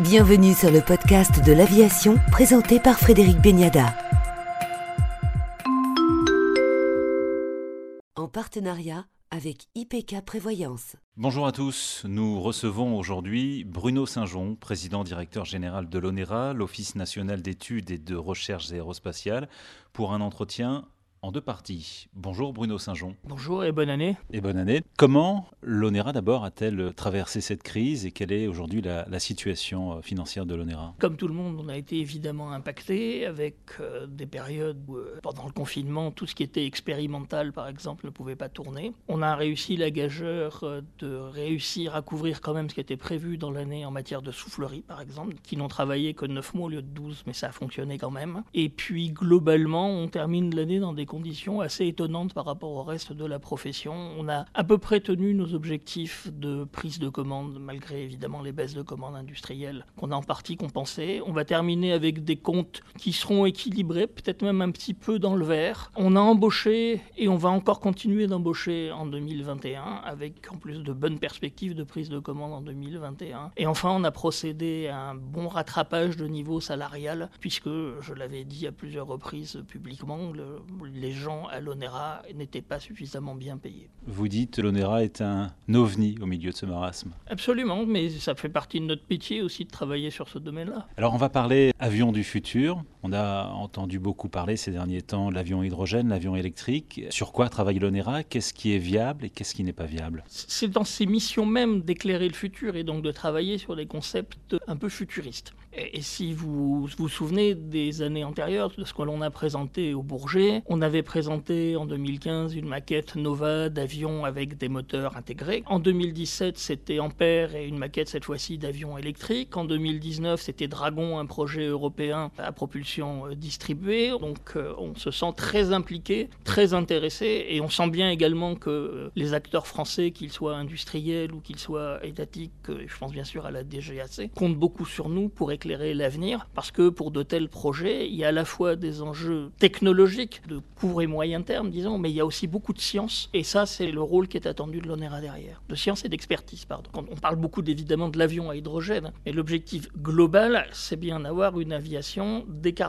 Bienvenue sur le podcast de l'aviation présenté par Frédéric Beniada. En partenariat avec IPK Prévoyance. Bonjour à tous, nous recevons aujourd'hui Bruno Saint-Jean, président directeur général de l'ONERA, l'Office national d'études et de recherche aérospatiales, pour un entretien en deux parties. Bonjour Bruno Saint-Jean. Bonjour et bonne année. Et bonne année. Comment l'ONERA d'abord a-t-elle traversé cette crise et quelle est aujourd'hui la, situation euh, financière de l'ONERA? Comme tout le monde, on a été évidemment impacté avec euh, des périodes où euh, pendant le confinement, tout ce qui était expérimental par exemple ne pouvait pas tourner. On a réussi la gageure de réussir à couvrir quand même ce qui était prévu dans l'année en matière de soufflerie par exemple, qui n'ont travaillé que 9 mois au lieu de 12, mais ça a fonctionné quand même. Et puis globalement, on termine l'année dans des conditions assez étonnantes par rapport au reste de la profession. On a à peu près tenu nos objectifs de prise de commande, malgré évidemment les baisses de commandes industrielles qu'on a en partie compensées. On va terminer avec des comptes qui seront équilibrés, peut-être même un petit peu dans le vert. On a embauché et on va encore continuer d'embaucher en 2021, avec en plus de bonnes perspectives de prise de commande en 2021. Et enfin, on a procédé à un bon rattrapage de niveau salarial, puisque, je l'avais dit à plusieurs reprises publiquement, le, les gens à l'ONERA n'étaient pas suffisamment bien payés. Vous dites que l'ONERA est un ovni au milieu de ce marasme. Absolument, mais ça fait partie de notre métier aussi de travailler sur ce domaine-là. Alors on va parler avion du futur. On a entendu beaucoup parler ces derniers temps de l'avion hydrogène, l'avion électrique. Sur quoi travaille l'ONERA? Qu'est-ce qui est viable et qu'est-ce qui n'est pas viable? C'est dans ses missions même d'éclairer le futur et donc de travailler sur des concepts un peu futuristes. Et si vous vous souvenez des années antérieures, de ce que l'on a présenté au Bourget, on avait présenté en 2015 une maquette Nova d'avion avec des moteurs intégrés. En 2017, c'était Ampère et une maquette cette fois-ci d'avion électrique. En 2019, c'était Dragon, un projet européen à propulsion euh, distribuée. Donc euh, on se sent très impliqué, très intéressé et on sent bien également que euh, les acteurs français, qu'ils soient industriels ou qu'ils soient étatiques, je pense bien sûr à la DGAC, comptent beaucoup sur nous pour éclairer l'avenir, parce que pour de tels projets, il y a à la fois des enjeux technologiques de court et moyen terme, disons, mais il y a aussi beaucoup de science, et ça, c'est le rôle qui est attendu de l'ONERA derrière, de science et d'expertise, pardon. On parle beaucoup évidemment de l'avion à hydrogène, mais l'objectif global, c'est bien d'avoir une aviation décarbonée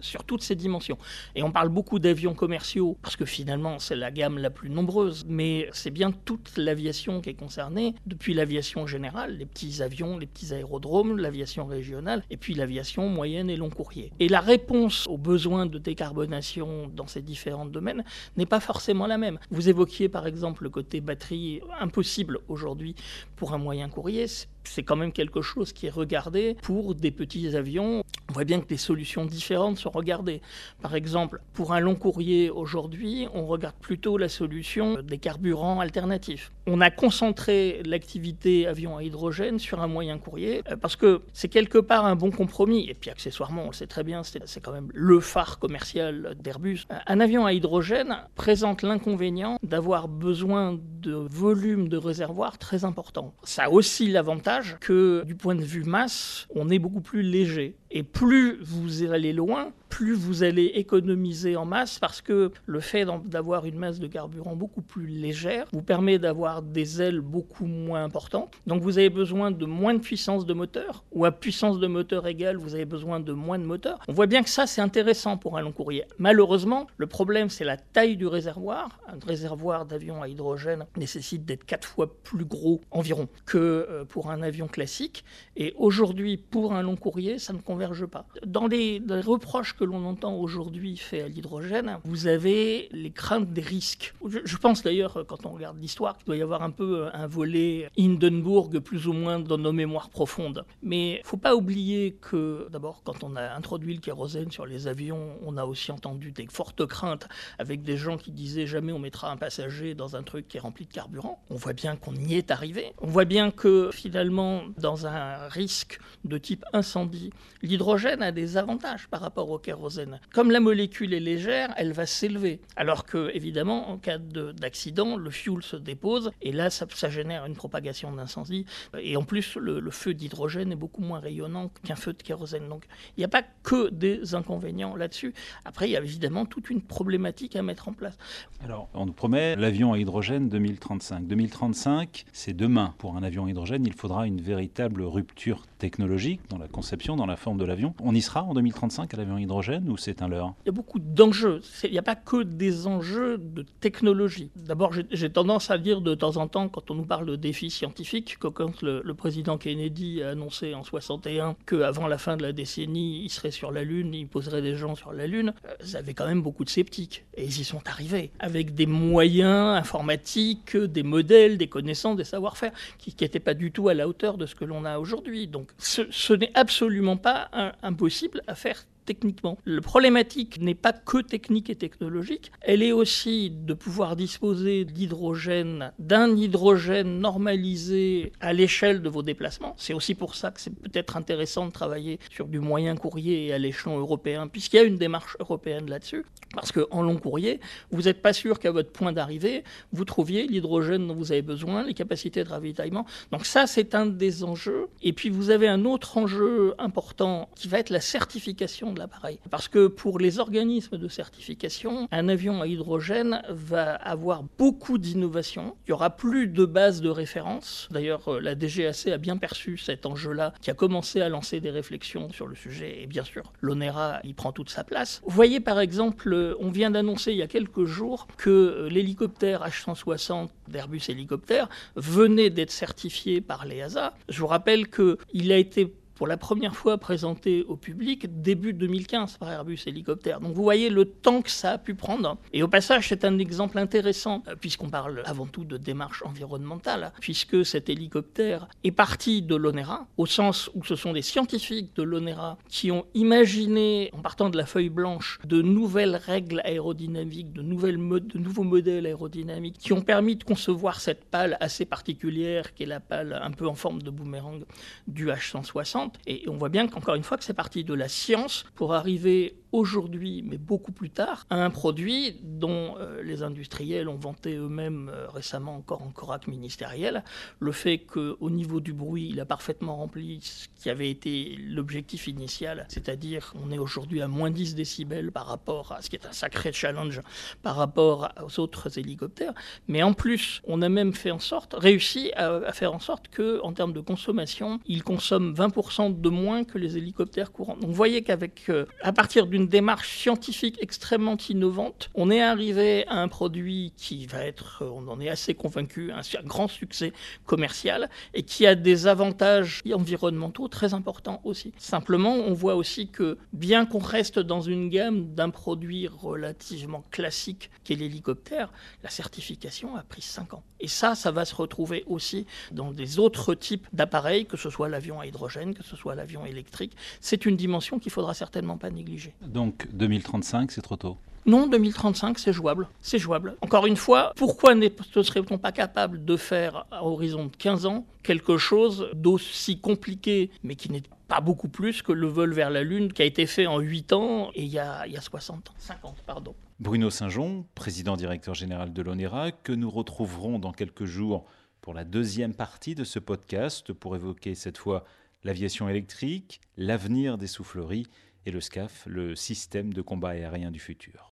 sur toutes ses dimensions. Et on parle beaucoup d'avions commerciaux, parce que finalement, c'est la gamme la plus nombreuse, mais c'est bien toute l'aviation qui est concernée, depuis l'aviation générale, les petits avions, les petits aérodromes, l'aviation régionale, et puis l'aviation moyenne et long courrier. Et la réponse aux besoins de décarbonation dans ces différents domaines n'est pas forcément la même. Vous évoquiez par exemple le côté batterie impossible aujourd'hui pour un moyen courrier c'est quand même quelque chose qui est regardé pour des petits avions. Voit bien que des solutions différentes sont regardées. Par exemple, pour un long courrier aujourd'hui, on regarde plutôt la solution des carburants alternatifs. On a concentré l'activité avion à hydrogène sur un moyen courrier euh, parce que c'est quelque part un bon compromis. Et puis accessoirement, on le sait très bien, c'est quand même le phare commercial d'Airbus. Un avion à hydrogène présente l'inconvénient d'avoir besoin de volume de réservoir très important. Ça a aussi l'avantage que du point de vue masse, on est beaucoup plus léger. Et plus vous allez loin, plus vous allez économiser en masse parce que le fait d'avoir une masse de carburant beaucoup plus légère vous permet d'avoir des ailes beaucoup moins importantes. Donc vous avez besoin de moins de puissance de moteur ou à puissance de moteur égale, vous avez besoin de moins de moteur. On voit bien que ça c'est intéressant pour un long courrier. Malheureusement, le problème c'est la taille du réservoir. Un réservoir d'avion à hydrogène nécessite d'être quatre fois plus gros environ que euh, pour un avion classique. Et aujourd'hui, pour un long courrier, ça ne converge pas. Dans les, dans les reproches que l'on entend aujourd'hui fait à l'hydrogène, vous avez les craintes des risques. Je, pense d'ailleurs, quand on regarde l'histoire, qu'il doit y avoir un peu euh, un volet Hindenburg plus ou moins dans nos mémoires profondes. Mais il faut pas oublier que, d'abord, quand on a introduit le kérosène sur les avions, on a aussi entendu des fortes craintes avec des gens qui disaient jamais on mettra un passager dans un truc qui est rempli de carburant. On voit bien qu'on y est arrivé. On voit bien que finalement, dans un risque de type incendie, l'hydrogène a des avantages par rapport au kérosène kérosène. Comme la molécule est légère, elle va s'élever. Alors que, évidemment, en cas d'accident, le fuel se dépose et là, ça, génère une propagation d'incendie. Et en plus, le, le feu d'hydrogène est beaucoup moins rayonnant qu'un feu de kérosène. Donc, il n'y a pas que des inconvénients là-dessus. Après, il y a évidemment toute une problématique à mettre en place. Alors, on nous promet l'avion à hydrogène 2035. 2035, c'est demain. Pour un avion à hydrogène, il faudra une véritable rupture technologique dans la conception, dans la forme de l'avion. On y sera en 2035 à l'avion à hydrogène? Ou c'est un leurre? Il y a beaucoup d'enjeux. Il n'y a pas que des enjeux de technologie. D'abord, j'ai tendance à dire de temps en temps, quand on nous parle de défis scientifiques, que quand le, président Kennedy a annoncé en 61 qu'avant la fin de la décennie, il serait sur la Lune, il poserait des gens sur la Lune, euh, ça avait quand même beaucoup de sceptiques. Et ils y sont arrivés, avec des moyens informatiques, des modèles, des connaissances, des savoir-faire, qui n'étaient pas du tout à la hauteur de ce que l'on a aujourd'hui. Donc ce, n'est absolument pas impossible à faire techniquement. Le problématique n'est pas que technique et technologique, elle est aussi de pouvoir disposer d'hydrogène, d'un hydrogène normalisé à l'échelle de vos déplacements. C'est aussi pour ça que c'est peut-être intéressant de travailler sur du moyen courrier à l'échelon européen, puisqu'il y a une démarche européenne là-dessus. Parce qu'en long courrier, vous n'êtes pas sûr qu'à votre point d'arrivée, vous trouviez l'hydrogène dont vous avez besoin, les capacités de ravitaillement. Donc ça, c'est un des enjeux. Et puis vous avez un autre enjeu important qui va être la certification l'appareil. Parce que pour les organismes de certification, un avion à hydrogène va avoir beaucoup d'innovations. Il y aura plus de bases de référence. D'ailleurs, euh, la DGAC a bien perçu cet enjeu-là, qui a commencé à lancer des réflexions sur le sujet. Et bien sûr, l'ONERA y prend toute sa place. Vous voyez, par exemple, euh, on vient d'annoncer il y a quelques jours que euh, l'hélicoptère H160 d'Airbus Hélicoptère venait d'être certifié par l'EASA. Je vous rappelle qu'il a été pour la première fois présenté au public début 2015 par Airbus Hélicoptère. Donc vous voyez le temps que ça a pu prendre. Et au passage, c'est un exemple intéressant, euh, puisqu'on parle avant tout de démarche environnementale, puisque cet hélicoptère est parti de l'ONERA, au sens où ce sont des scientifiques de l'ONERA qui ont imaginé, en partant de la feuille blanche, de nouvelles règles aérodynamiques, de, de nouveaux modèles aérodynamiques, qui ont permis de concevoir cette pale assez particulière, qui est la pale un peu en forme de boomerang du H160 et on voit bien qu'encore une fois que c'est parti de la science pour arriver aujourd'hui, mais beaucoup plus tard, à un produit dont euh, les industriels ont vanté eux-mêmes euh, récemment encore en corac ministériel, le fait qu'au niveau du bruit, il a parfaitement rempli ce qui avait été l'objectif initial, c'est-à-dire on est aujourd'hui à moins 10 décibels par rapport à ce qui est un sacré challenge par rapport aux autres hélicoptères, mais en plus, on a même fait en sorte, réussi à, faire en sorte que, en termes de consommation, il consomme 20% de moins que les hélicoptères courants. Donc vous voyez qu'avec, euh, à partir d'une démarche scientifique extrêmement innovante, on est arrivé à un produit qui va être, on en est assez convaincu, un, grand succès commercial et qui a des avantages environnementaux très importants aussi. Simplement, on voit aussi que bien qu'on reste dans une gamme d'un produit relativement classique qu'est l'hélicoptère, la certification a pris 5 ans. Et ça, ça va se retrouver aussi dans des autres types d'appareils, que ce soit l'avion à hydrogène, que ce soit l'avion électrique. C'est une dimension qu'il faudra certainement pas négliger. Donc 2035, c'est trop tôt non, 2035, c'est jouable. C'est jouable. Encore une fois, pourquoi ne serait-on pas capable de faire à horizon de 15 ans quelque chose d'aussi compliqué, mais qui n'est pas beaucoup plus que le vol vers la Lune qui a été fait en 8 ans et il y a, il y a 60 ans, 50, pardon. Bruno Saint-Jean, président directeur général de l'ONERA, que nous retrouverons dans quelques jours pour la deuxième partie de ce podcast pour évoquer cette fois l'aviation électrique, l'avenir des souffleries et le SCAF, le système de combat aérien du futur.